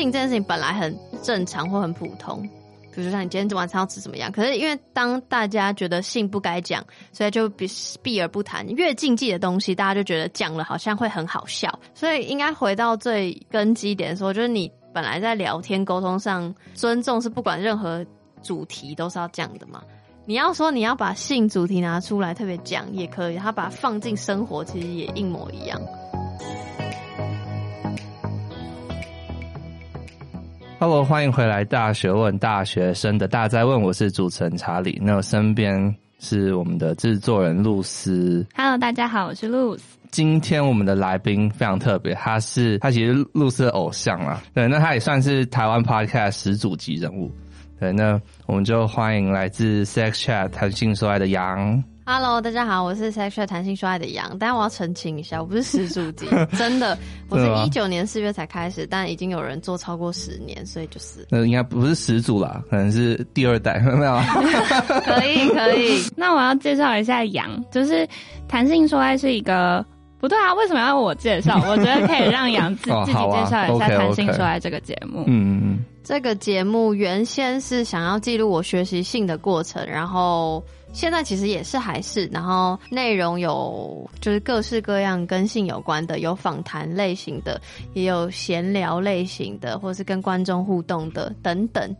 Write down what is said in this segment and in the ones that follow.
性这件事情本来很正常或很普通，比如说像你今天晚餐要吃什么样，可是因为当大家觉得性不该讲，所以就避避而不谈。越禁忌的东西，大家就觉得讲了好像会很好笑，所以应该回到最根基点说，就是你本来在聊天沟通上，尊重是不管任何主题都是要讲的嘛。你要说你要把性主题拿出来特别讲也可以，他把它放进生活其实也一模一样。Hello，欢迎回来，大学问大学生的大灾问，我是主持人查理。那我身边是我们的制作人露丝。Hello，大家好，我是露丝。今天我们的来宾非常特别，他是他其实露丝的偶像啦，对，那他也算是台湾 Podcast 始祖级人物。对，那我们就欢迎来自 Sex Chat 谈性说爱的杨。Hello，大家好，我是 Chat 谈性说爱的杨。但我要澄清一下，我不是始祖级，真的，我是一九年四月才开始，但已经有人做超过十年，所以就是那应该不是始祖啦，可能是第二代，没有？可以，可以。那我要介绍一下杨，就是谈性说爱是一个不对啊？为什么要我介绍？我觉得可以让杨自、哦、自己介绍一下谈性说爱这个节目。嗯嗯嗯。这个节目原先是想要记录我学习性的过程，然后现在其实也是还是，然后内容有就是各式各样跟性有关的，有访谈类型的，也有闲聊类型的，或是跟观众互动的等等，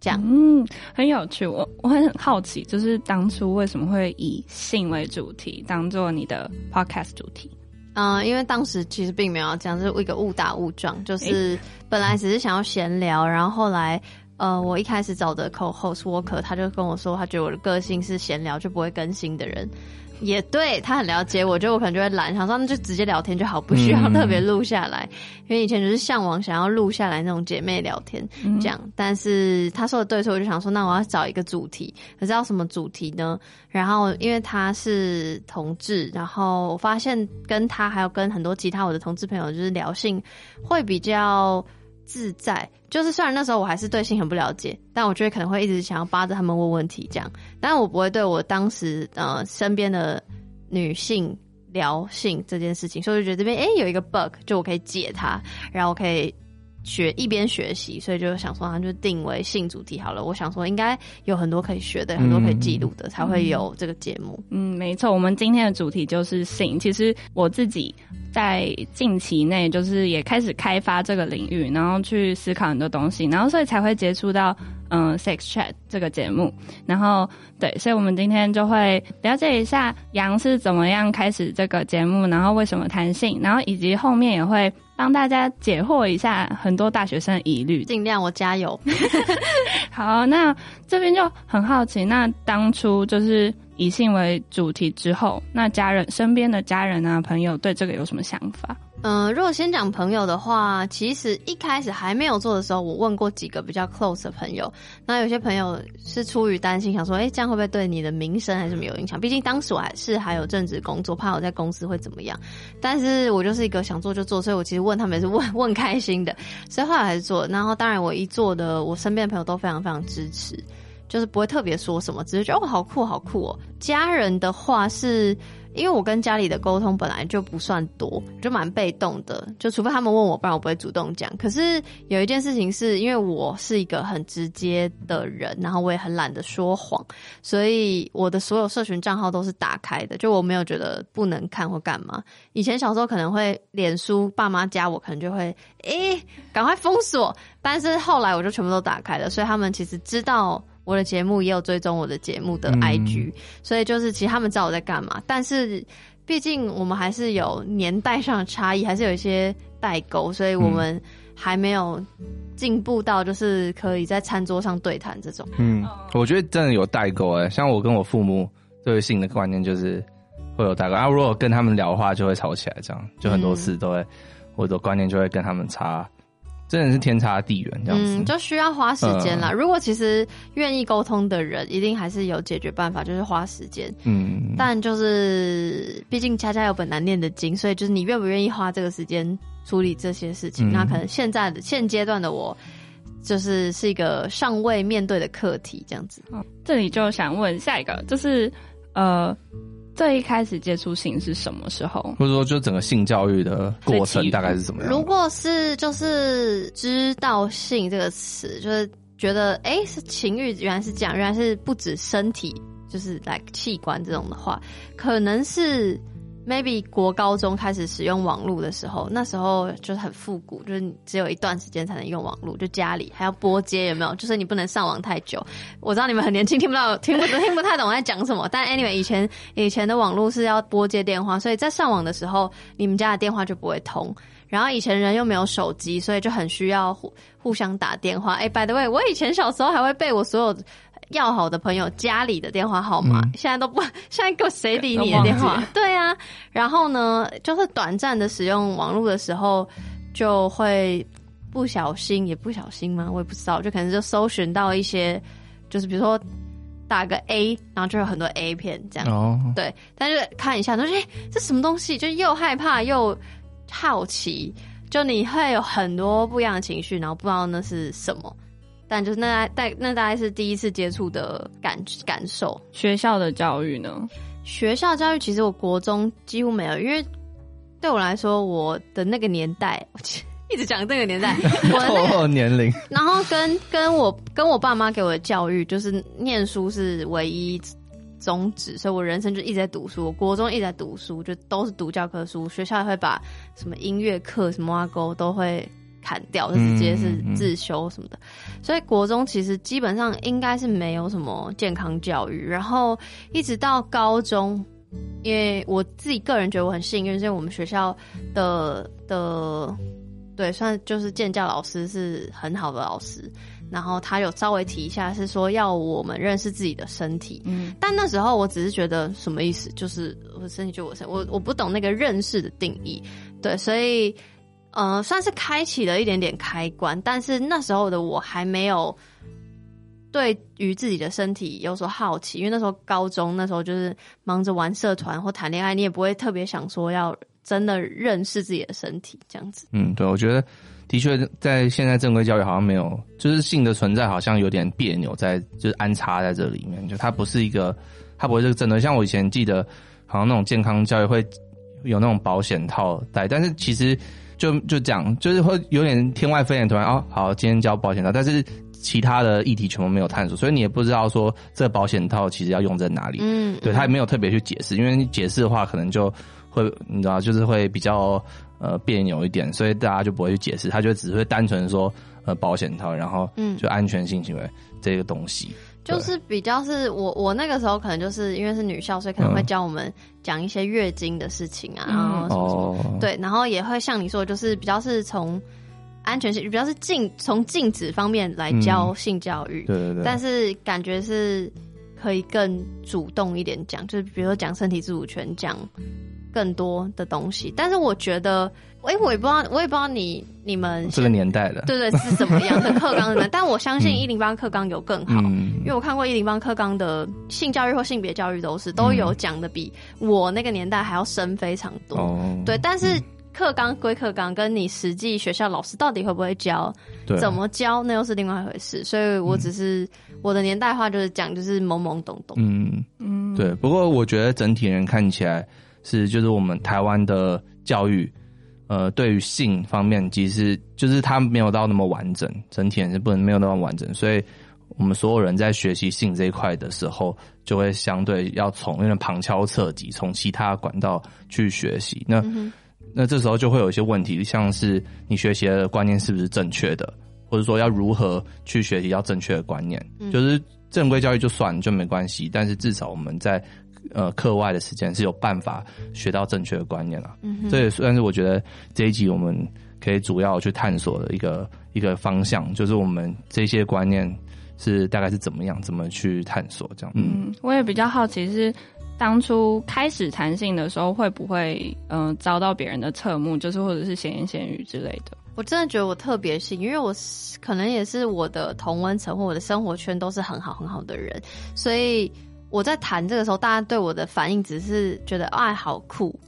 这样。嗯，很有趣。我我很好奇，就是当初为什么会以性为主题当做你的 podcast 主题？嗯，因为当时其实并没有要这样，就是一个误打误撞，就是本来只是想要闲聊，然后后来，呃，我一开始找的 co-host Walker，他就跟我说，他觉得我的个性是闲聊就不会更新的人。也对，他很了解我，觉得我可能就会懒，想说那就直接聊天就好，不需要特别录下来。嗯、因为以前就是向往想要录下来那种姐妹聊天这样，嗯、但是他说的对，所以我就想说，那我要找一个主题，可是要什么主题呢？然后因为他是同志，然后我发现跟他还有跟很多其他我的同志朋友就是聊性会比较自在。就是虽然那时候我还是对性很不了解，但我觉得可能会一直想要扒着他们问问题这样，但我不会对我当时呃身边的女性聊性这件事情，所以我就觉得这边诶、有一个 bug，就我可以解它，然后我可以学一边学习，所以就想说，它就定为性主题好了。我想说应该有很多可以学的，很多可以记录的，嗯、才会有这个节目。嗯，没错，我们今天的主题就是性。其实我自己。在近期内，就是也开始开发这个领域，然后去思考很多东西，然后所以才会接触到嗯 Sex Chat 这个节目，然后对，所以我们今天就会了解一下杨是怎么样开始这个节目，然后为什么谈性，然后以及后面也会帮大家解惑一下很多大学生的疑虑，尽量我加油。好，那这边就很好奇，那当初就是。以性为主题之后，那家人身边的家人啊朋友对这个有什么想法？嗯、如果先讲朋友的话，其实一开始还没有做的时候，我问过几个比较 close 的朋友，那有些朋友是出于担心，想说，哎、这样会不会对你的名声还是什么有影响？毕竟当时我还是还有正职工作，怕我在公司会怎么样。但是我就是一个想做就做，所以我其实问他们也是问 问开心的，所以后来还是做。然后当然我一做的，我身边的朋友都非常非常支持。就是不会特别说什么，只是觉得哦，好酷好酷哦。家人的话是因为我跟家里的沟通本来就不算多，就蛮被动的。就除非他们问我，不然我不会主动讲。可是有一件事情是因为我是一个很直接的人，然后我也很懒得说谎，所以我的所有社群账号都是打开的。就我没有觉得不能看或干嘛。以前小时候可能会脸书爸妈加我，可能就会诶赶快封锁。但是后来我就全部都打开了，所以他们其实知道。我的节目也有追踪我的节目的 IG，、嗯、所以就是其实他们知道我在干嘛，但是毕竟我们还是有年代上的差异，还是有一些代沟，所以我们还没有进步到就是可以在餐桌上对谈这种。嗯，我觉得真的有代沟哎，像我跟我父母对性的观念就是会有代沟，然后如果跟他们聊的话就会吵起来，这样就很多事都会、嗯、我的观念就会跟他们差。真的是天差地远，这样子，嗯，就需要花时间啦。嗯、如果其实愿意沟通的人，一定还是有解决办法，就是花时间。嗯，但就是毕竟家家有本难念的经，所以就是你愿不愿意花这个时间处理这些事情？嗯、那可能现在的现阶段的我，就是是一个尚未面对的课题，这样子。这里就想问下一个，就是呃。最一开始接触性是什么时候？或者说，就整个性教育的过程大概是怎么样？如果是就是知道性这个词，就是觉得哎、欸，是情欲，原来是这样，原来是不止身体，就是来、like、器官这种的话，可能是。Maybe 国高中开始使用网络的时候，那时候就是很复古，就是只有一段时间才能用网络，就家里还要拨接，有没有？就是你不能上网太久。我知道你们很年轻，听不到，听不 听不太懂我在讲什么。但 anyway，以前以前的网络是要拨接电话，所以在上网的时候，你们家的电话就不会通。然后以前人又没有手机，所以就很需要互互相打电话。哎、，by the way，我以前小时候还会背我所有。要好的朋友家里的电话号码，嗯、现在都不，现在给谁理你的电话？对啊，然后呢，就是短暂的使用网络的时候，就会不小心，也不小心吗？我也不知道，就可能就搜寻到一些，就是比如说打个 A，然后就有很多 A 片这样。哦，对，但是看一下，都是哎，这什么东西？就又害怕又好奇，就你会有很多不一样的情绪，然后不知道那是什么。但就是那大那大概是第一次接触的感感受。学校的教育呢？学校教育其实我国中几乎没有，因为对我来说，我的那个年代，我一直讲这个年代，我的、那个、年龄。然后跟跟我跟我爸妈给我的教育，就是念书是唯一宗旨，所以我人生就一直在读书。我国中一直在读书，就都是读教科书。学校也会把什么音乐课什么挖沟都会。砍掉，就直接是自修什么的，所以国中其实基本上应该是没有什么健康教育，然后一直到高中，因为我自己个人觉得我很幸运，所以我们学校的的对，算就是建教老师是很好的老师，然后他有稍微提一下，是说要我们认识自己的身体，嗯，但那时候我只是觉得什么意思，就是我身体就我身，我我不懂那个认识的定义，对，所以。呃，算是开启了一点点开关，但是那时候的我还没有对于自己的身体有所好奇，因为那时候高中，那时候就是忙着玩社团或谈恋爱，你也不会特别想说要真的认识自己的身体这样子。嗯，对，我觉得的确在现在正规教育好像没有，就是性的存在好像有点别扭，在就是安插在这里面，就它不是一个，它不会是真的。像我以前记得，好像那种健康教育会有那种保险套带，但是其实。就就讲，就是会有点天外飞仙，突然哦，好，今天交保险套，但是其他的议题全部没有探索，所以你也不知道说这保险套其实要用在哪里。嗯，对，他也没有特别去解释，因为你解释的话，可能就会你知道，就是会比较呃别扭一点，所以大家就不会去解释，他就只会单纯说呃保险套，然后嗯，就安全性行为这个东西。就是比较是我我那个时候可能就是因为是女校，所以可能会教我们讲一些月经的事情啊，嗯、然后什么什么、哦、对，然后也会像你说的，就是比较是从安全性，比较是禁从禁止方面来教性教育，嗯、对对对，但是感觉是可以更主动一点讲，就是比如说讲身体自主权，讲更多的东西，但是我觉得。哎、欸，我也不知道，我也不知道你你们这个年代的，对对，是怎么样的课纲的？但我相信一零八课纲有更好，嗯、因为我看过一零八课纲的性教育或性别教育都是都有讲的比我那个年代还要深非常多。嗯、对，但是课纲归课纲，跟你实际学校老师到底会不会教，怎么教，那又是另外一回事。所以我只是、嗯、我的年代话就是讲就是懵懵懂懂。嗯嗯，对。不过我觉得整体人看起来是就是我们台湾的教育。呃，对于性方面，其实就是它没有到那么完整，整体也是不能没有那么完整，所以我们所有人在学习性这一块的时候，就会相对要从那种旁敲侧击，从其他管道去学习。那、嗯、那这时候就会有一些问题，像是你学习的观念是不是正确的，或者说要如何去学习要正确的观念，嗯、就是正规教育就算就没关系，但是至少我们在。呃，课外的时间是有办法学到正确的观念了。嗯哼，这也算是我觉得这一集我们可以主要去探索的一个一个方向，就是我们这些观念是大概是怎么样，怎么去探索这样。嗯，我也比较好奇是当初开始弹性的时候，会不会嗯、呃、遭到别人的侧目，就是或者是闲言闲语之类的。我真的觉得我特别幸运，因为我可能也是我的同温层或我的生活圈都是很好很好的人，所以。我在谈这个时候，大家对我的反应只是觉得“哎，好酷”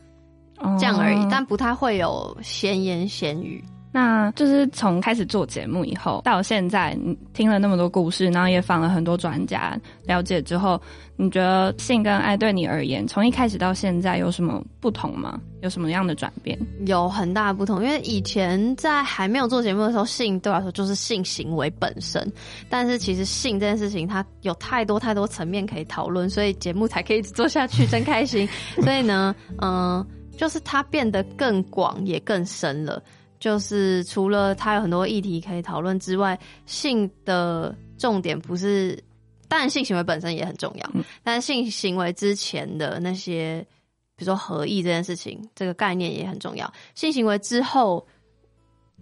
这样而已，但不太会有闲言闲语。那就是从开始做节目以后到现在，你听了那么多故事，然后也访了很多专家，了解之后，你觉得性跟爱对你而言，从一开始到现在有什么不同吗？有什么样的转变？有很大不同，因为以前在还没有做节目的时候，性对我来说就是性行为本身，但是其实性这件事情它有太多太多层面可以讨论，所以节目才可以一直做下去，真开心。所以呢，嗯、就是它变得更广也更深了。就是除了它有很多议题可以讨论之外，性的重点不是，当然性行为本身也很重要，但是性行为之前的那些，比如说合意这件事情，这个概念也很重要。性行为之后，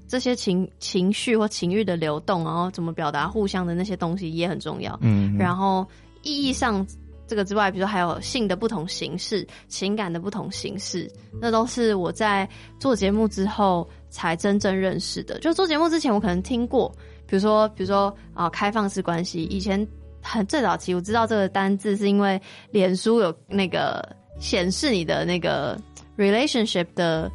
这些情情绪或情欲的流动，然后怎么表达互相的那些东西也很重要。嗯，然后意义上。这个之外，比如说还有性的不同形式、情感的不同形式，那都是我在做节目之后才真正认识的。就做节目之前，我可能听过，比如说，比如说啊、呃，开放式关系。以前很最早期，我知道这个单字是因为脸书有那个显示你的那个 relationship 的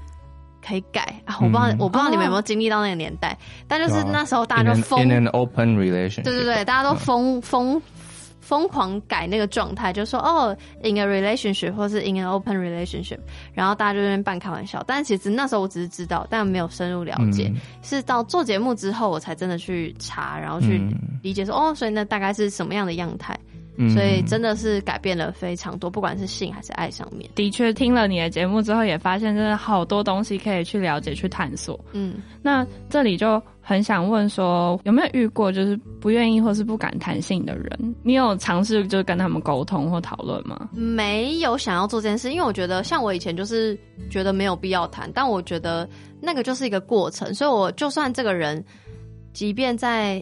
可以改啊。我不知道，嗯、我不知道你们有没有经历到那个年代，但就是那时候大家就疯 in an open relationship，对对对，大家都疯疯。嗯疯狂改那个状态，就说哦，in a relationship 或是 in an open relationship，然后大家就在那边半开玩笑。但其实那时候我只是知道，但没有深入了解。嗯、是到做节目之后，我才真的去查，然后去理解说，嗯、哦，所以那大概是什么样的样态。所以真的是改变了非常多，不管是性还是爱上面。的确，听了你的节目之后，也发现真的好多东西可以去了解、去探索。嗯，那这里就很想问说，有没有遇过就是不愿意或是不敢谈性的人？你有尝试就是跟他们沟通或讨论吗？没有想要做这件事，因为我觉得像我以前就是觉得没有必要谈，但我觉得那个就是一个过程，所以我就算这个人，即便在。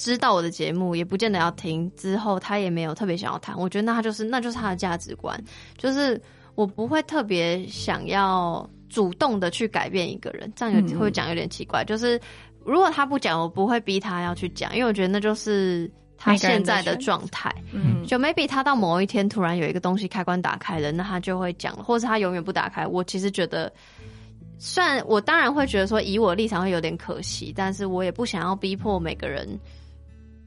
知道我的节目也不见得要听，之后他也没有特别想要谈。我觉得那他就是那就是他的价值观，就是我不会特别想要主动的去改变一个人，这样有会讲有点奇怪。嗯、就是如果他不讲，我不会逼他要去讲，因为我觉得那就是他现在的状态。嗯，就 maybe 他到某一天突然有一个东西开关打开了，那他就会讲，或是他永远不打开。我其实觉得，虽然我当然会觉得说以我的立场会有点可惜，但是我也不想要逼迫每个人。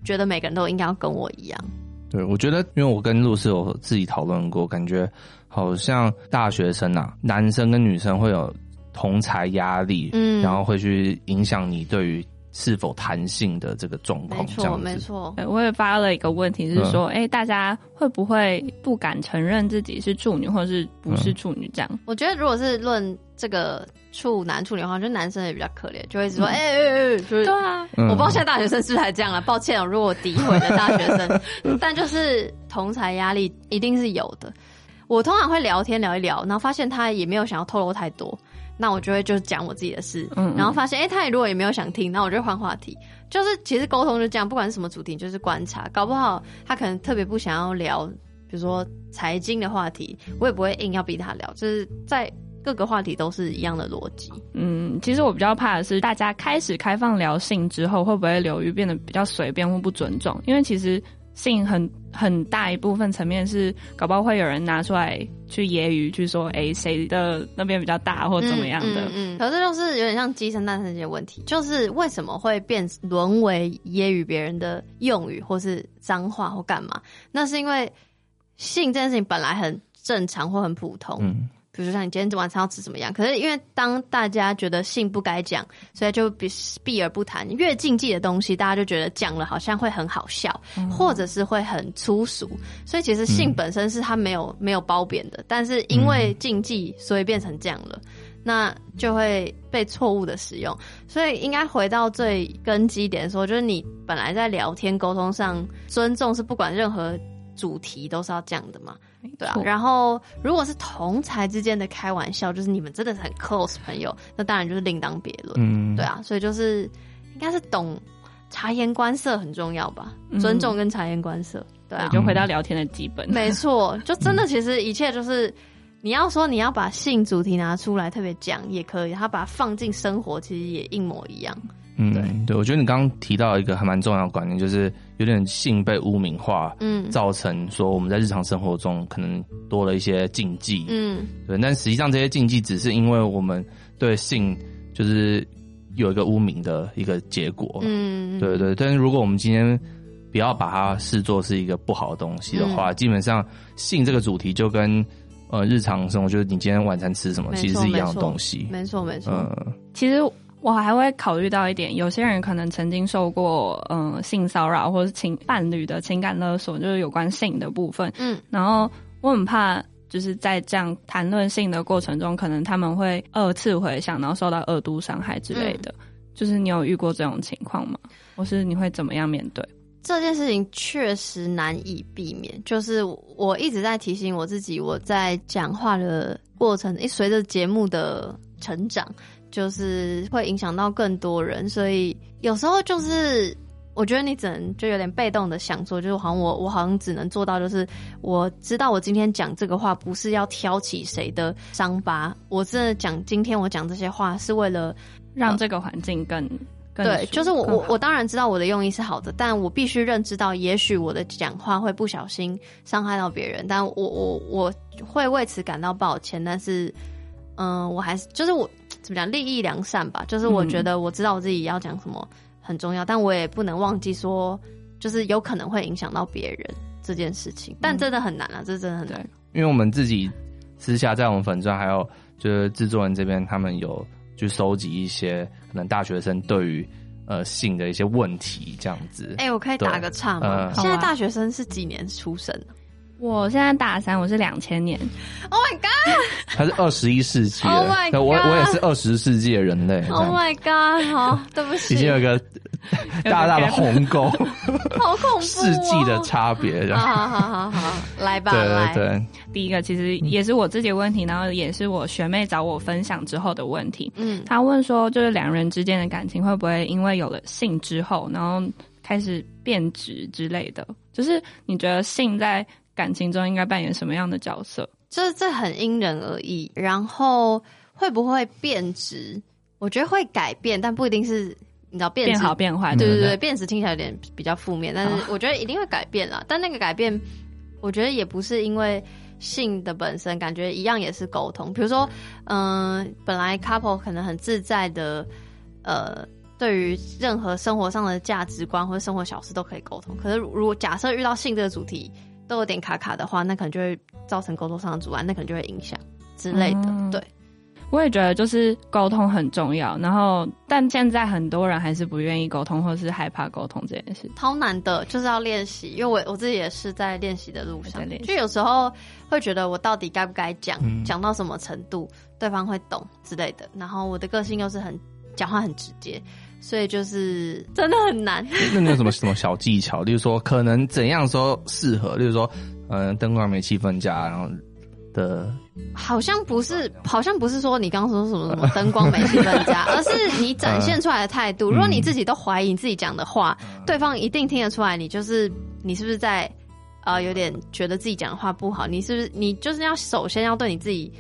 觉得每个人都应该要跟我一样。对，我觉得，因为我跟露丝有自己讨论过，感觉好像大学生啊，男生跟女生会有同才压力，嗯，然后会去影响你对于是否弹性的这个状况。没错，没错。我也发了一个问题，是说，哎、嗯，大家会不会不敢承认自己是处女，或者是不是处女？这样、嗯？我觉得，如果是论这个。处男处女的话，就男生也比较可怜，就会一直说，哎哎哎，就是对啊，我不知道现在大学生是不是还这样了，抱歉哦，如果我诋毁了大学生，但就是同才压力一定是有的。我通常会聊天聊一聊，然后发现他也没有想要透露太多，那我就会就讲我自己的事，嗯，然后发现哎、欸，他也如果也没有想听，那我就换话题。就是其实沟通就这样，不管是什么主题，就是观察，搞不好他可能特别不想要聊，比如说财经的话题，我也不会硬要逼他聊，就是在。各个话题都是一样的逻辑。嗯，其实我比较怕的是，大家开始开放聊性之后，会不会流于变得比较随便或不尊重？因为其实性很很大一部分层面是，搞不好会有人拿出来去揶揄，去说，哎，谁的那边比较大或怎么样的。嗯，嗯，嗯，可是就是有点像鸡生蛋生这些问题，就是为什么会变沦为揶揄别人的用语，或是脏话或干嘛？那是因为性这件事情本来很正常或很普通。嗯。比如说像你今天晚餐要吃什么样？可是因为当大家觉得性不该讲，所以就避避而不谈。越禁忌的东西，大家就觉得讲了好像会很好笑，嗯、或者是会很粗俗。所以其实性本身是它没有、嗯、没有褒贬的，但是因为禁忌，所以变成这样了，那就会被错误的使用。所以应该回到最根基点说，就是你本来在聊天沟通上，尊重是不管任何主题都是要这样的嘛。对啊，然后如果是同才之间的开玩笑，就是你们真的是很 close 朋友，那当然就是另当别论。嗯，对啊，所以就是应该是懂察言观色很重要吧，嗯、尊重跟察言观色。对啊，就回到聊天的基本。没错，就真的其实一切就是你要说你要把性主题拿出来特别讲也可以，他把它放进生活其实也一模一样。嗯，对，对，我觉得你刚刚提到一个还蛮重要的观念，就是有点性被污名化，嗯，造成说我们在日常生活中可能多了一些禁忌，嗯，对，但实际上这些禁忌只是因为我们对性就是有一个污名的一个结果。嗯，对对。但是如果我们今天不要把它视作是一个不好的东西的话，嗯、基本上性这个主题就跟呃日常生活，就是你今天晚餐吃什么，其实是一样的东西。没错没错。嗯，其实我还会考虑到一点，有些人可能曾经受过嗯、呃、性骚扰，或是情伴侣的情感勒索，就是有关性的部分。嗯，然后我很怕。就是在这样谈论性的过程中，可能他们会二次回想，然后受到二度伤害之类的。嗯、就是你有遇过这种情况吗？或是你会怎么样面对？这件事情确实难以避免。就是我一直在提醒我自己，我在讲话的过程，诶，随着节目的成长，就是会影响到更多人，所以有时候就是。我觉得你只能就有点被动的想说，就是好像我我好像只能做到，就是我知道我今天讲这个话不是要挑起谁的伤疤，我真的讲今天我讲这些话是为了让这个环境更、对，就是我我我当然知道我的用意是好的，但我必须认知到，也许我的讲话会不小心伤害到别人，但我我我会为此感到抱歉，但是嗯、呃，我还是就是我怎么讲，利益良善吧，就是我觉得我知道我自己要讲什么。很重要，但我也不能忘记说，就是有可能会影响到别人这件事情。但真的很难啊，嗯、这真的很难。因为我们自己私下在我们粉专，还有就是制作人这边，他们有去收集一些可能大学生对于呃性的一些问题这样子。哎、欸，我可以打个岔吗？呃、现在大学生是几年出生的？我现在大三，我是两千年。Oh my god！他是二十一世纪。Oh my god！我我也是二十世纪的人类。Oh my god！好，对不起。已经有一个 大大的鸿沟，好恐怖、哦。世纪的差别。好好好好，来吧，对对。对，第一个其实也是我自己的问题，然后也是我学妹找我分享之后的问题。嗯，她问说，就是两人之间的感情会不会因为有了性之后，然后开始变质之类的？就是你觉得性在感情中应该扮演什么样的角色？就是这很因人而异。然后会不会变质？我觉得会改变，但不一定是你知道变质变好变坏。对对对，变质听起来有点比较负面，但是我觉得一定会改变啦。但那个改变，我觉得也不是因为性的本身，感觉一样也是沟通。比如说，嗯、呃，本来 couple 可能很自在的，呃，对于任何生活上的价值观或者生活小事都可以沟通。可是如果假设遇到性这个主题，都有点卡卡的话，那可能就会造成沟通上的阻碍，那可能就会影响之类的。嗯、对，我也觉得就是沟通很重要。然后，但现在很多人还是不愿意沟通，或是害怕沟通这件事，超难的，就是要练习。因为我我自己也是在练习的路上。就有时候会觉得我到底该不该讲，讲、嗯、到什么程度对方会懂之类的。然后我的个性又是很讲话很直接。所以就是真的很难。那你有什么什么小技巧？例如说，可能怎样说适合？例如说，嗯、呃，灯光没气氛加，然后的。好像不是，好像不是说你刚刚说什么什么灯光没气氛加，而是你展现出来的态度。如果你自己都怀疑你自己讲的话，嗯、对方一定听得出来。你就是你是不是在呃有点觉得自己讲的话不好？你是不是你就是要首先要对你自己。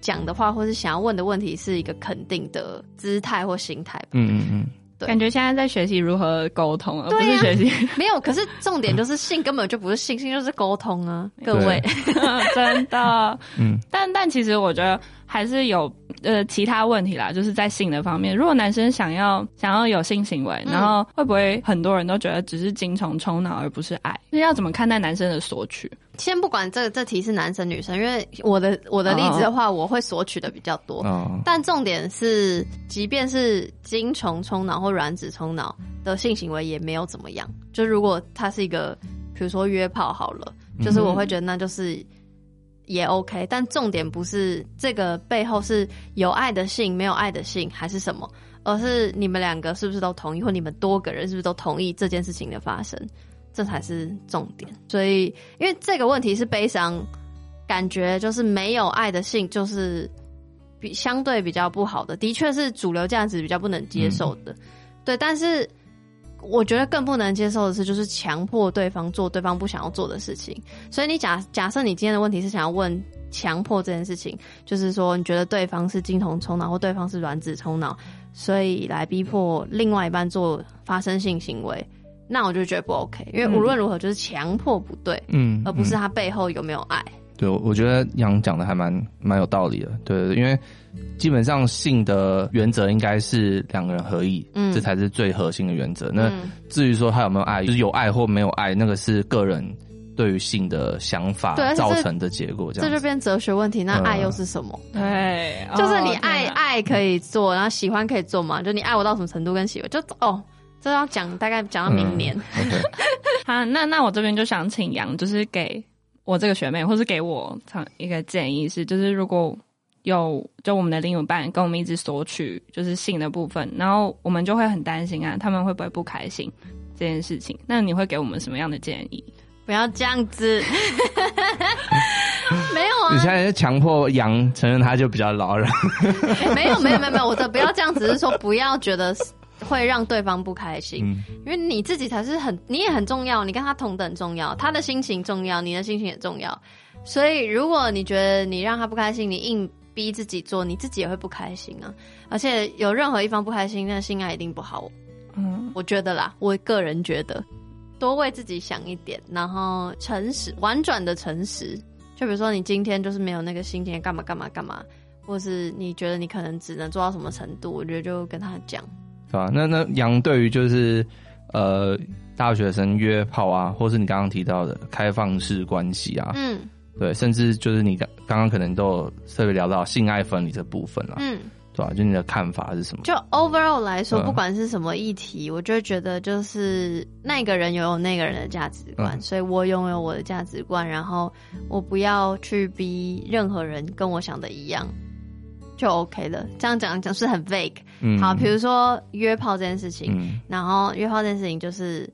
讲的话，或是想要问的问题，是一个肯定的姿态或心态。嗯嗯嗯，对，感觉现在在学习如何沟通，而不是学习、啊、没有。可是 重点就是性根本就不是性，性就是沟通啊，各位，真的。嗯，但但其实我觉得还是有呃其他问题啦，就是在性的方面，如果男生想要想要有性行为，然后会不会很多人都觉得只是精虫冲脑而不是爱？那要怎么看待男生的索取？先不管这这题是男生女生，因为我的我的例子的话，oh. 我会索取的比较多。Oh. 但重点是，即便是精虫冲脑或卵子冲脑的性行为也没有怎么样。就如果他是一个，比如说约炮好了，就是我会觉得那就是也 OK。但重点不是这个背后是有爱的性，没有爱的性还是什么，而是你们两个是不是都同意，或你们多个人是不是都同意这件事情的发生。这才是重点，所以因为这个问题是悲伤，感觉就是没有爱的性就是比相对比较不好的，的确是主流价值比较不能接受的，嗯、对。但是我觉得更不能接受的是，就是强迫对方做对方不想要做的事情。所以你假假设你今天的问题是想要问强迫这件事情，就是说你觉得对方是精虫冲脑或对方是卵子冲脑，所以来逼迫另外一半做发生性行为。那我就觉得不 OK，因为无论如何就是强迫不对，嗯，而不是他背后有没有爱。对，我觉得杨讲的还蛮蛮有道理的。对对对，因为基本上性的原则应该是两个人合意，嗯，这才是最核心的原则。那至于说他有没有爱，就是有爱或没有爱，那个是个人对于性的想法造成的结果。这样，这就变哲学问题。那爱又是什么？嗯、对，就是你爱、哦、爱可以做，然后喜欢可以做嘛？就你爱我到什么程度跟喜欢，就哦。这要讲大概讲到明年。嗯 okay. 好，那那我这边就想请杨，就是给我这个学妹，或是给我一个建议是，就是如果有就我们的另一半跟我们一直索取就是性的部分，然后我们就会很担心啊，他们会不会不开心这件事情？那你会给 我们什么样的建议？不要这样子，没有啊！你现在是强迫杨承认他就比较老了，没有没有没有没有，我的不要这样只，是说不要觉得。会让对方不开心，嗯，因为你自己才是很，你也很重要，你跟他同等重要，他的心情重要，你的心情也重要。所以，如果你觉得你让他不开心，你硬逼自己做，你自己也会不开心啊。而且，有任何一方不开心，那性爱一定不好。嗯，我觉得啦，我个人觉得，多为自己想一点，然后诚实、婉转的诚实。就比如说，你今天就是没有那个心情，干嘛干嘛干嘛，或是你觉得你可能只能做到什么程度，我觉得就跟他讲。是吧？那那杨对于就是呃大学生约炮啊，或是你刚刚提到的开放式关系啊，嗯，对，甚至就是你刚刚刚可能都有特别聊到性爱分离这部分了，嗯，对吧？就你的看法是什么？就 overall 来说，不管是什么议题，嗯，我就觉得就是那个人拥有那个人的价值观，嗯，所以我拥有我的价值观，然后我不要去逼任何人跟我想的一样。就 OK 了，这样讲讲是很 vague。嗯，好，比如说约炮这件事情，嗯，然后约炮这件事情就是，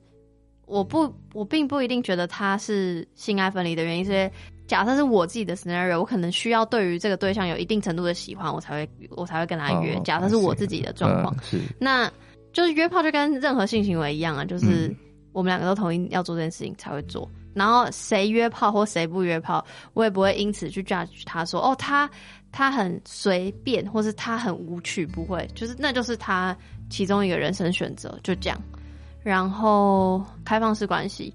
我不，我并不一定觉得他是性爱分离的原因，是因为假设是我自己的 scenario，我可能需要对于这个对象有一定程度的喜欢，我才会我才会跟他约。哦，假设是我自己的状况，是，那就是约炮就跟任何性行为一样啊，就是我们两个都同意要做这件事情才会做。然后谁约炮或谁不约炮，我也不会因此去 judge 他说哦他。他很随便，或是他很无趣，不会，就是那就是他其中一个人生选择，就这样。然后开放式关系，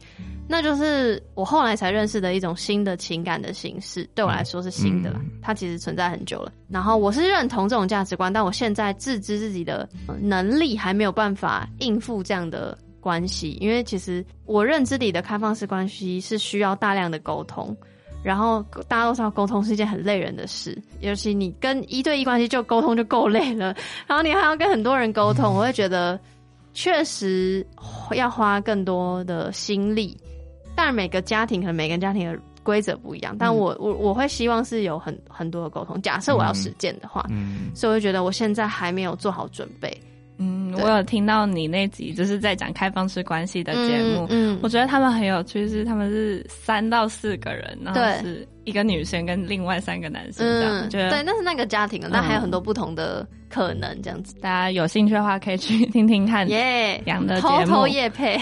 那就是我后来才认识的一种新的情感的形式，对我来说是新的啦。它其实存在很久了。然后我是认同这种价值观，但我现在自知自己的能力还没有办法应付这样的关系，因为其实我认知里的开放式关系是需要大量的沟通。然后大家都知道沟通是一件很累人的事，尤其你跟一对一关系就沟通就够累了，然后你还要跟很多人沟通，我会觉得确实要花更多的心力。当然每个家庭可能每个家庭的规则不一样，但我我我会希望是有很很多的沟通。假设我要实践的话，嗯，所以我就觉得我现在还没有做好准备。嗯，我有听到你那集就是在讲开放式关系的节目，嗯，嗯，我觉得他们很有趣，是他们是三到四个人，然后是一个女生跟另外三个男生这样，嗯，觉得对，那是那个家庭，那还有很多不同的可能这样子，大家有兴趣的话可以去听听看耶，杨的节目，偷偷夜配。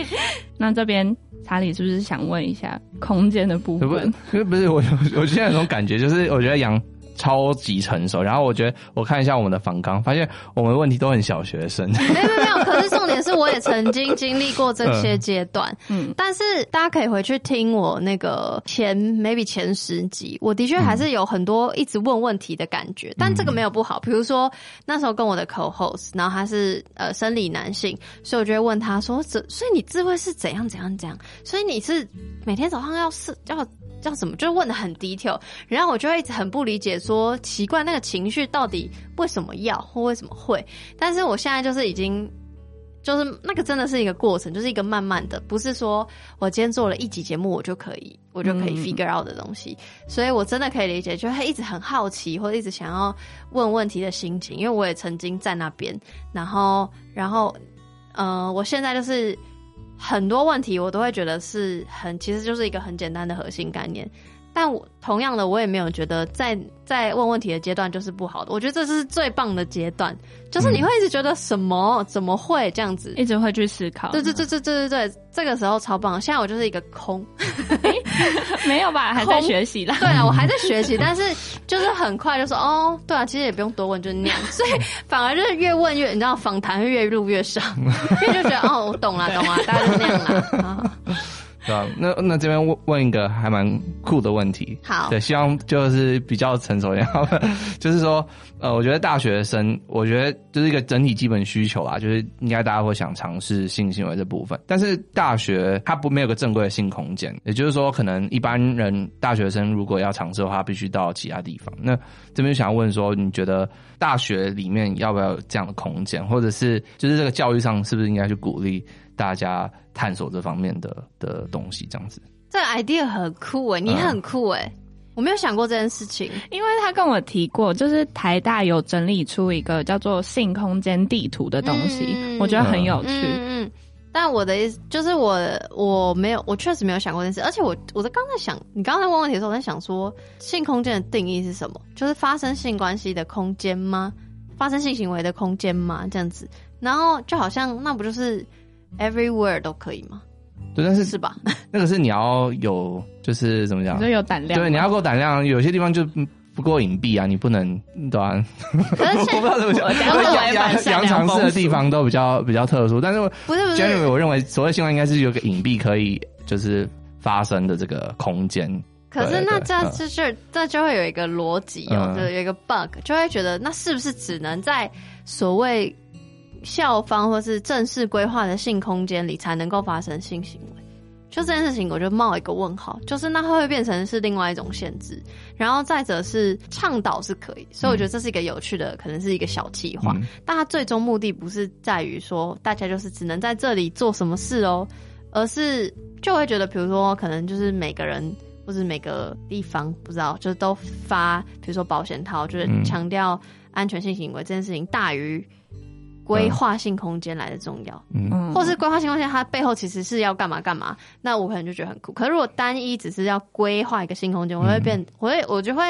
那这边查理是不是想问一下空间的部分？不是，不是我，我现在有种感觉，就是我觉得杨。超级成熟，然后我觉得我看一下我们的访纲，发现我们的问题都很小学生。没有没有可是重点是我也曾经经历过这些阶段，嗯，但是大家可以回去听我那个前 maybe 前十集，我的确还是有很多一直问问题的感觉，嗯、但这个没有不好。比如说那时候跟我的 co-host，然后他是呃生理男性，所以我就会问他说：“这所以你智慧是怎样怎样怎样？所以你是每天早上要是要。”叫什么？就问的很 detail，然后我就会一直很不理解，说奇怪那个情绪到底为什么要或为什么会？但是我现在就是已经，就是那个真的是一个过程，就是一个慢慢的，不是说我今天做了一集节目我就可以，我就可以 figure out 的东西。嗯、所以我真的可以理解，就会一直很好奇或者一直想要问问题的心情，因为我也曾经在那边，然后，然后，呃，我现在就是。很多问题我都会觉得是很，其实就是一个很简单的核心概念。但我同样的，我也没有觉得在在问问题的阶段就是不好的。我觉得这是最棒的阶段，就是你会一直觉得什么、嗯、怎么会这样子，一直会去思考。对对对对对对对，这个时候超棒。现在我就是一个空，没有吧？还在学习啦。对啊，我还在学习，但是就是很快就说哦，对啊，其实也不用多问，就是那样。所以反而就是越问越，你知道，访谈会越录越少，因为就觉得哦，我懂了，懂了，大概就那样了。对吧？那那这边问问一个还蛮酷的问题，好，对，希望就是比较成熟一点，就是说，呃，我觉得大学生，我觉得就是一个整体基本需求啊，就是应该大家会想尝试性行为这部分，但是大学它不没有个正规的性空间，也就是说，可能一般人大学生如果要尝试的话，必须到其他地方。那这边想要问说，你觉得大学里面要不要有这样的空间，或者是就是这个教育上是不是应该去鼓励？大家探索这方面的的东西，这样子，这个 idea 很酷哎，你很酷哎，嗯、我没有想过这件事情，因为他跟我提过，就是台大有整理出一个叫做性空间地图的东西，嗯、我觉得很有趣。嗯，嗯，但我的意思就是我我没有，我确实没有想过这件事，而且我我在刚才想，你刚才问问题的时候，我在想说，性空间的定义是什么？就是发生性关系的空间吗？发生性行为的空间吗？这样子，然后就好像那不就是？Everywhere 都可以吗？对，但是是吧？那个是你要有，就是怎么讲？就有胆量。对，你要够胆量。有些地方就不够隐蔽啊，你不能对吧？可是 我不知道怎么讲。羊羊尝试的地方都比较比较特殊，但是不是不是。Generally，我认为所谓性爱应该是有个隐蔽可以就是发生的这个空间。可是那这这这这就会有一个逻辑哦，就有一个 bug，就会觉得那是不是只能在所谓。校方或是正式规划的性空间里才能够发生性行为，就这件事情，我就冒一个问号，就是那会不会变成是另外一种限制？然后再者是倡导是可以，所以我觉得这是一个有趣的，可能是一个小计划。嗯、但它最终目的不是在于说大家就是只能在这里做什么事哦，而是就会觉得，比如说可能就是每个人或是每个地方不知道，就是都发，比如说保险套，就是强调安全性行为这件事情大于。规划性空间来的重要，嗯，或是规划性空间，它背后其实是要干嘛干嘛？那我可能就觉得很酷。可是如果单一只是要规划一个新空间，我会变，我会我就会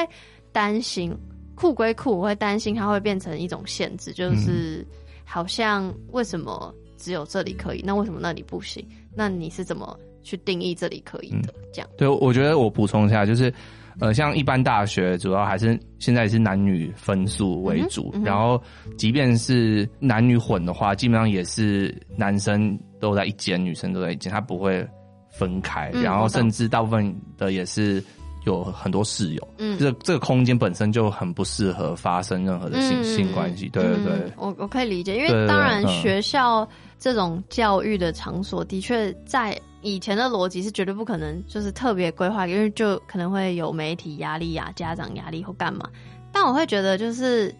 担心，酷归酷，我会担心它会变成一种限制，就是好像为什么只有这里可以，那为什么那里不行？那你是怎么去定义这里可以的？这样？对，我觉得我补充一下，就是。呃，像一般大学主要还是现在是男女分数为主，嗯嗯、然后即便是男女混的话，基本上也是男生都在一间，女生都在一间，他不会分开。嗯、然后甚至大部分的也是有很多室友，嗯，这这个空间本身就很不适合发生任何的性、嗯、性关系。对对对，我我可以理解，因为当然学校这种教育的场所的确在。以前的逻辑是绝对不可能，就是特别规划，因为就可能会有媒体压力呀、啊、家长压力或干嘛。但我会觉得，就是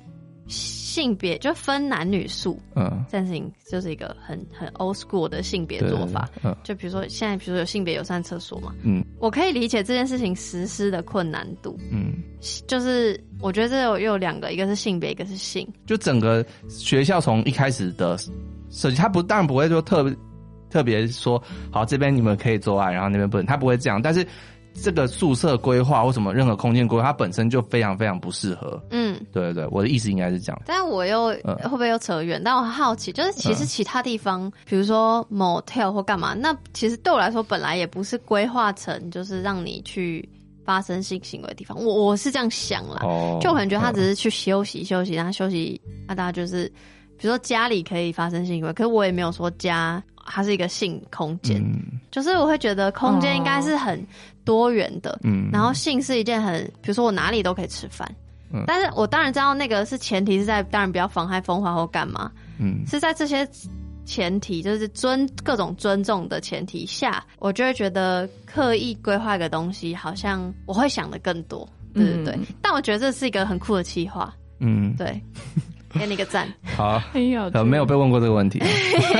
性别就分男女数，嗯，这件事情就是一个很很 old school 的性别做法。嗯，就比如说现在，比如说有性别友善厕所嘛，嗯，我可以理解这件事情实施的困难度。嗯，就是我觉得这有又有两个，一个是性别，一个是性。就整个学校从一开始的设计，它不当然不会说特别。特别说好，这边你们可以做爱，然后那边不能，他不会这样。但是这个宿舍规划或什么任何空间规划，它本身就非常非常不适合。嗯，对对对，我的意思应该是这样。但我又会不会又扯远？嗯、但我很好奇，就是其实其他地方，嗯、比如说 motel 或干嘛，那其实对我来说本来也不是规划成就是让你去发生性行为的地方。我我是这样想啦，哦、就我可能觉得他只是去休息休息，然后休息，那大家就是比如说家里可以发生性行为，可是我也没有说家。它是一个性空间，嗯、就是我会觉得空间应该是很多元的，嗯，然后性是一件很，比如说我哪里都可以吃饭，嗯，但是我当然知道那个是前提是在，当然不要妨害风化或干嘛，嗯，是在这些前提，就是尊各种尊重的前提下，我就会觉得刻意规划一个东西，好像我会想的更多，对对对，嗯、但我觉得这是一个很酷的企划，嗯，对。给你个赞，好，很有，呃，没有被问过这个问题，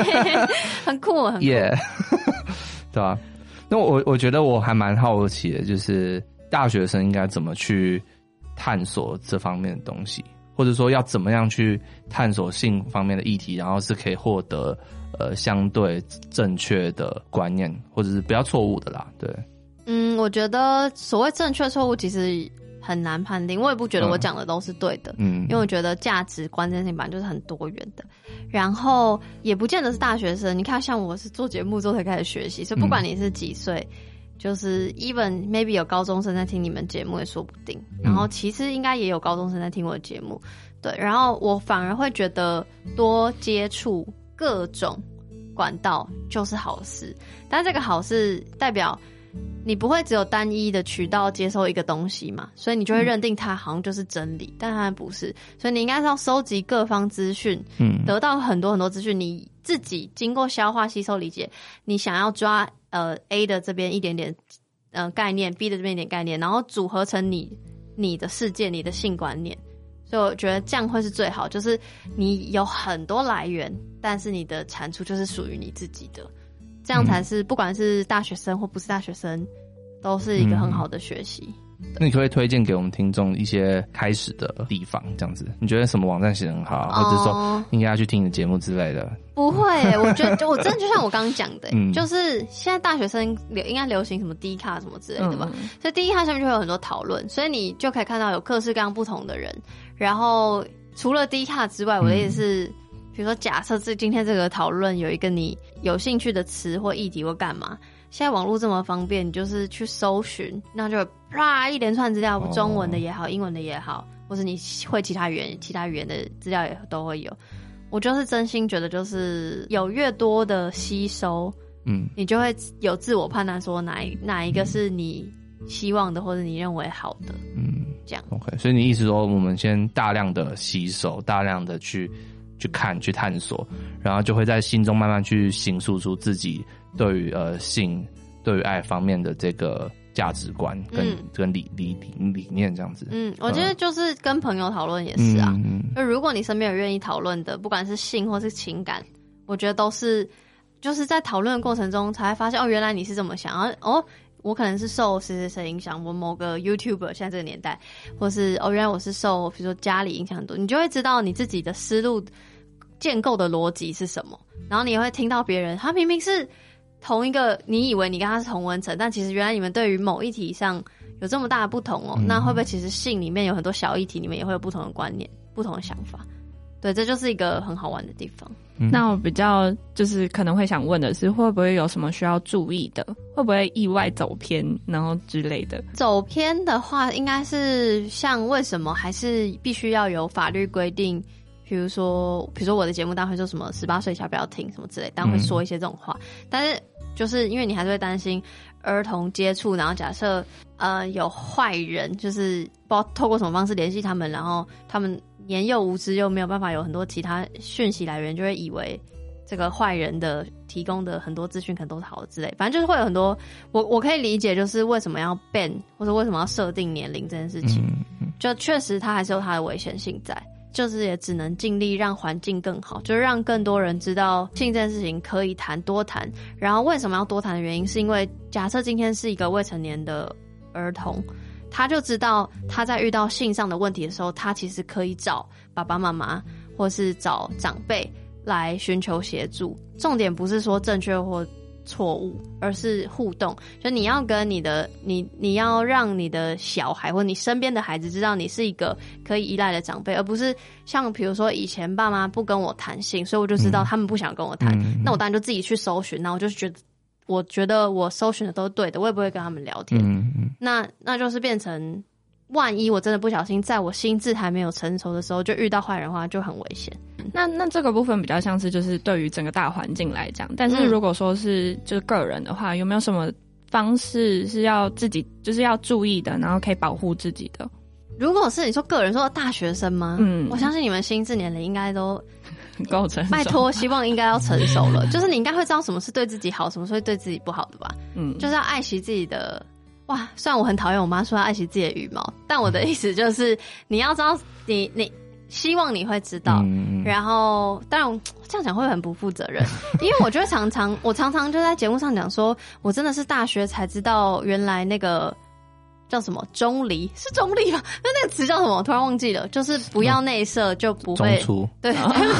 很酷，很酷，耶，yeah. 对吧？那我我觉得我还蛮好奇的，就是大学生应该怎么去探索这方面的东西，或者说要怎么样去探索性方面的议题，然后是可以获得呃相对正确的观念，或者是不要错误的啦，对。嗯，我觉得所谓正确错误，其实。很难判定，我也不觉得我讲的都是对的，嗯，因为我觉得价值观这件事情本来就是很多元的，然后也不见得是大学生。你看，像我是做节目之后才开始学习，所以不管你是几岁，嗯、就是 even maybe 有高中生在听你们节目也说不定。然后其实应该也有高中生在听我的节目，对。然后我反而会觉得多接触各种管道就是好事，但这个好事代表你不会只有单一的渠道接收一个东西嘛，所以你就会认定它好像就是真理，嗯、但它不是，所以你应该是要收集各方资讯，嗯，得到很多很多资讯，你自己经过消化、吸收、理解，你想要抓呃 A 的这边一点点呃概念，B 的这边一点概念，然后组合成你你的世界、你的性观念。所以我觉得这样会是最好，就是你有很多来源，但是你的产出就是属于你自己的，这样才是不管是大学生或不是大学生，都是一个很好的学习。嗯那你可可以推荐给我们听众一些开始的地方？这样子，你觉得什么网站写的很好，或者说应该要去听你的节目之类的？不会，我觉得我真的就像我刚刚讲的、欸，就是现在大学生流应该流行什么低卡什么之类的吧？所以低卡上面就会有很多讨论，所以你就可以看到有各式各样不同的人。然后除了低卡之外，我的意思是，比如说假设这今天这个讨论有一个你有兴趣的词或议题或干嘛。现在网络这么方便，你就是去搜寻，那就啪一连串资料，中文的也好，英文的也好，或是你会其他语言，其他语言的资料也都会有。我就是真心觉得，就是有越多的吸收，嗯，你就会有自我判断，说哪一哪一个是你希望的，或者你认为好的，嗯，这样。OK，所以你意思说，我们先大量的吸收，大量的去去看，去探索，然后就会在心中慢慢去形塑出自己。对于呃性，对于爱方面的这个价值观跟、嗯、跟理理理理念这样子，嗯，我觉得就是跟朋友讨论也是啊。嗯，就如果你身边有愿意讨论的，不管是性或是情感，我觉得都是就是在讨论的过程中才会发现哦，原来你是这么想啊。哦，我可能是受谁谁谁影响，我某个 YouTuber 现在这个年代，或是哦，原来我是受比如说家里影响很多，你就会知道你自己的思路建构的逻辑是什么，然后你也会听到别人，他明明是。同一个，你以为你跟他是同温层，但其实原来你们对于某一题上有这么大的不同哦。那会不会其实性里面有很多小议题，你们也会有不同的观念、不同的想法？对，这就是一个很好玩的地方。嗯、那我比较就是可能会想问的是，会不会有什么需要注意的？会不会意外走偏，然后之类的？走偏的话，应该是像为什么还是必须要有法律规定？比如说，比如说我的节目当会说什么十八岁以下不要听什么之类，但会说一些这种话，嗯、但是。就是因为你还是会担心儿童接触，然后假设呃有坏人，就是不知道透过什么方式联系他们，然后他们年幼无知又没有办法有很多其他讯息来源，就会以为这个坏人的提供的很多资讯可能都是好的之类。反正就是会有很多，我我可以理解，就是为什么要 ban 或者为什么要设定年龄这件事情，就确实它还是有它的危险性在。就是也只能尽力让环境更好，就是让更多人知道性这件事情可以谈多谈。然后为什么要多谈的原因，是因为假设今天是一个未成年的儿童，他就知道他在遇到性上的问题的时候，他其实可以找爸爸妈妈或是找长辈来寻求协助。重点不是说正确或。错误，而是互动。就你要跟你的你，你要让你的小孩或你身边的孩子知道你是一个可以依赖的长辈，而不是像比如说以前爸妈不跟我谈性，所以我就知道他们不想跟我谈，那我当然就自己去搜寻。那我就觉得，我觉得我搜寻的都是对的，我也不会跟他们聊天。嗯、那那就是变成。万一我真的不小心，在我心智还没有成熟的时候就遇到坏人的话，就很危险。那那这个部分比较像是就是对于整个大环境来讲，但是如果说是就是个人的话，有没有什么方式是要自己就是要注意的，然后可以保护自己的？如果是你说个人说大学生吗？嗯，我相信你们心智年龄应该都够成熟。拜托，希望应该要成熟了。就是你应该会知道什么是对自己好，什么是对自己不好的吧？嗯，就是要爱惜自己的。哇，虽然我很讨厌我妈说要爱惜自己的羽毛，但我的意思就是你要知道你，你你希望你会知道，嗯、然后当然这样讲会很不负责任，因为我觉得常常我常常就在节目上讲说，我真的是大学才知道原来那个叫什么中离是中离吧？那那个词叫什么？我突然忘记了，就是不要内射就不会对，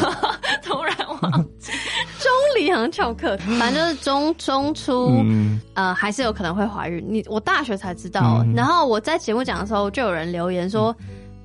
突然忘记。中离好像翘课，反正就是中中出，嗯、呃，还是有可能会怀孕。你我大学才知道，嗯、然后我在节目讲的时候，就有人留言说，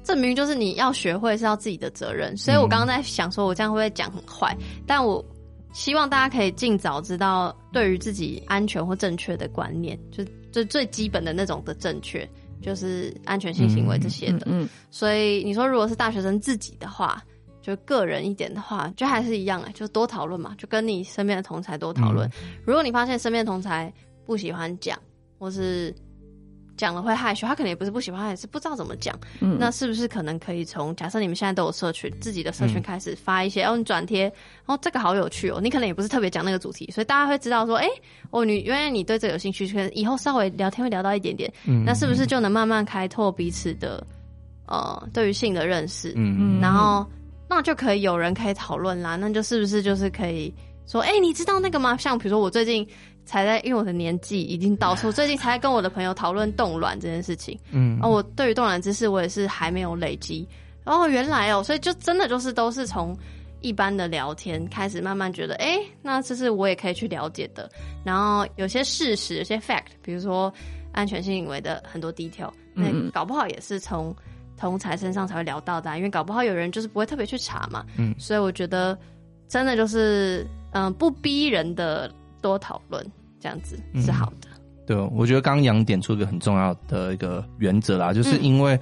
证明明就是你要学会是要自己的责任。所以我刚刚在想，说我这样会不会讲很坏？但我希望大家可以尽早知道，对于自己安全或正确的观念，就就最基本的那种的正确，就是安全性行为这些的。嗯，嗯嗯，所以你说如果是大学生自己的话。就个人一点的话，就还是一样哎，就多讨论嘛，就跟你身边的同才多讨论。嗯、如果你发现身边的同才不喜欢讲，或是讲了会害羞，他可能也不是不喜欢，他也是不知道怎么讲。嗯，那是不是可能可以从假设你们现在都有社群，自己的社群开始发一些，哦，你转贴，哦，这个好有趣哦，你可能也不是特别讲那个主题，所以大家会知道说，哎、欸，哦，你原来你对这个有兴趣，可能以后稍微聊天会聊到一点点，嗯，那是不是就能慢慢开拓彼此的呃对于性的认识？嗯嗯，然后那就可以有人可以讨论啦，那就是不是就是可以说，哎、欸，你知道那个吗？像比如说我最近。才在，因为我的年纪已经到我，最近才跟我的朋友讨论冻卵这件事情。嗯，哦，我对于冻卵知识我也是还没有累积。然后原来哦，所以就真的就是都是从一般的聊天开始，慢慢觉得，哎、欸，那这是我也可以去了解的。然后有些事实，有些 fact，比如说安全性行为的很多 detail，那搞不好也是从同才身上才会聊到的，因为搞不好有人就是不会特别去查嘛。嗯，所以我觉得真的就是，嗯、呃，不逼人的多讨论。这样子是好的。嗯、对，我觉得刚刚杨点出一个很重要的一个原则啦，就是因为、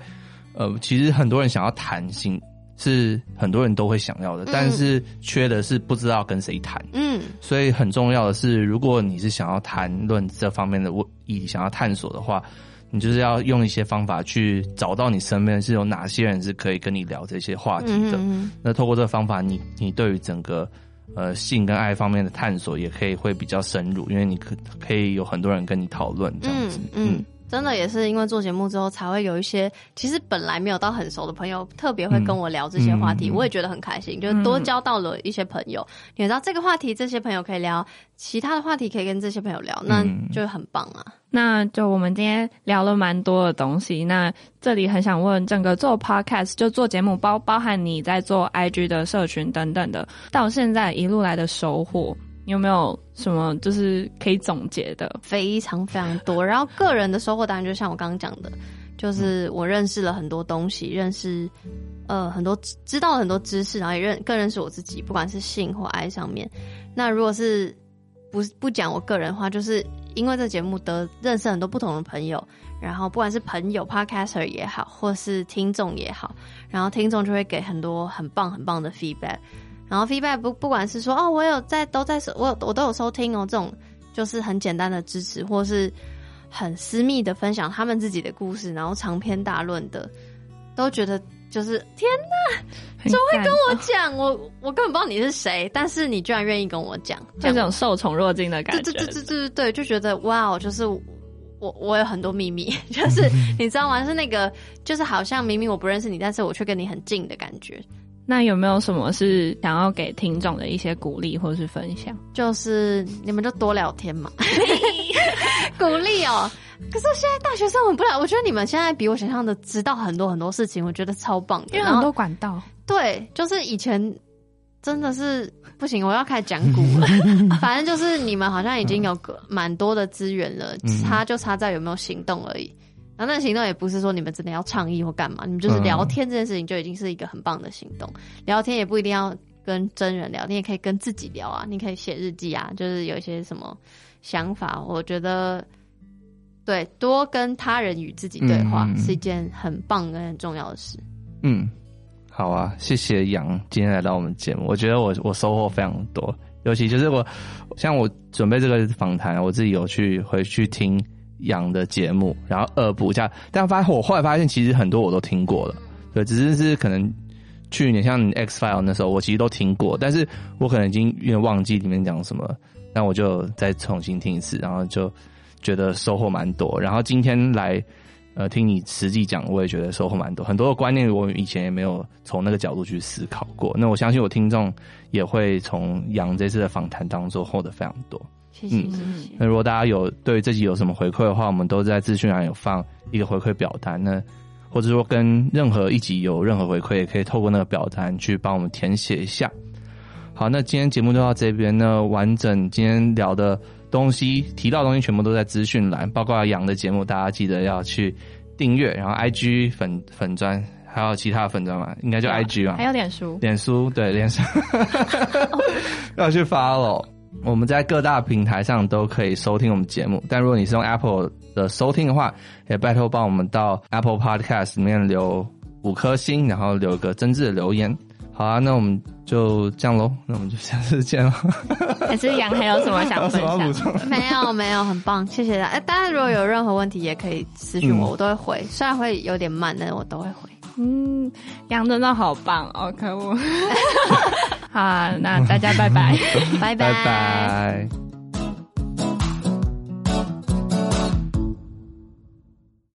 嗯、呃，其实很多人想要谈心，是很多人都会想要的，嗯、但是缺的是不知道跟谁谈。嗯，所以很重要的是，如果你是想要谈论这方面的问题，想要探索的话，你就是要用一些方法去找到你身边是有哪些人是可以跟你聊这些话题的。嗯嗯，那透过这个方法，你你对于整个。呃，性跟爱方面的探索也可以会比较深入，因为你可可以有很多人跟你讨论这样子。嗯，嗯，真的也是因为做节目之后，才会有一些其实本来没有到很熟的朋友，特别会跟我聊这些话题，嗯、我也觉得很开心，就是多交到了一些朋友。嗯、你知道这个话题，这些朋友可以聊，其他的话题可以跟这些朋友聊，那就很棒啊。那就我们今天聊了蛮多的东西，那这里很想问，整个做 podcast 就做节目包包含你在做 IG 的社群等等的，到现在一路来的收获，你有没有什么就是可以总结的？非常非常多，然后个人的收获当然就像我刚刚讲的，就是我认识了很多东西，认识呃很多知道了很多知识，然后也认更认识我自己，不管是性或爱上面。那如果是不不讲我个人的话，就是。因为这节目得认识很多不同的朋友，然后不管是朋友、podcaster 也好，或是听众也好，然后听众就会给很多很棒很棒的 feedback，然后 feedback 不不管是说哦，我有在都在我有我都有收听哦，这种就是很简单的支持，或是很私密的分享他们自己的故事，然后长篇大论的，都觉得。就是天哪，怎么会跟我讲？我我根本不知道你是谁，但是你居然愿意跟我讲，就这种受宠若惊的感觉。对对对对对对，就觉得哇，就是我我有很多秘密，就是你知道吗？是那个，就是好像明明我不认识你，但是我却跟你很近的感觉。那有没有什么是想要给听众的一些鼓励或是分享？就是你们就多聊天嘛，鼓励哦。可是现在大学生很不了，我觉得你们现在比我想象的知道很多很多事情，我觉得超棒的。因为很多管道，对，就是以前真的是不行，我要开始讲古了。反正就是你们好像已经有个蛮多的资源了，差就差在有没有行动而已。然后那个行动也不是说你们真的要倡议或干嘛，你们就是聊天这件事情就已经是一个很棒的行动。聊天也不一定要跟真人聊，你也可以跟自己聊啊，你可以写日记啊，就是有一些什么想法，我觉得。对，多跟他人与自己对话是一件很棒跟很重要的事。嗯，好啊，谢谢杨今天来到我们节目，我觉得我我收获非常多，尤其就是我像我准备这个访谈，我自己有去回去听杨的节目，然后恶补一下，但发现我后来发现其实很多我都听过了，对，只是是可能去年像 X File 那时候我其实都听过，但是我可能已经有点忘记里面讲什么，那我就再重新听一次，然后就。觉得收获蛮多，然后今天来，呃，听你实际讲，我也觉得收获蛮多。很多的观念我以前也没有从那个角度去思考过。那我相信我听众也会从杨这次的访谈当中获得非常多。谢谢，谢谢。那如果大家有对自己有什么回馈的话，我们都在资讯栏有放一个回馈表单。那或者说跟任何一集有任何回馈，也可以透过那个表单去帮我们填写一下。好，那今天节目就到这边呢，完整今天聊的。东西提到的东西全部都在资讯栏，包括杨的节目，大家记得要去订阅。然后 IG 粉粉专，还有其他的粉专嘛，应该就 IG 嘛，还有脸书，脸书对脸书 要去 follow。我们在各大平台上都可以收听我们节目，但如果你是用 Apple 的收听的话，也拜托帮我们到 Apple Podcast 里面留五颗星，然后留个真挚的留言。好啊，那我们就这样喽，那我们就下次见了。还是杨还有什么想分享？没有没有，很棒，谢谢大家。哎，大家如果有任何问题，也可以私信我，嗯、我都会回。虽然会有点慢，但是我都会回。嗯，杨真的好棒哦，可恶。好，那大家 拜拜，拜拜。拜拜。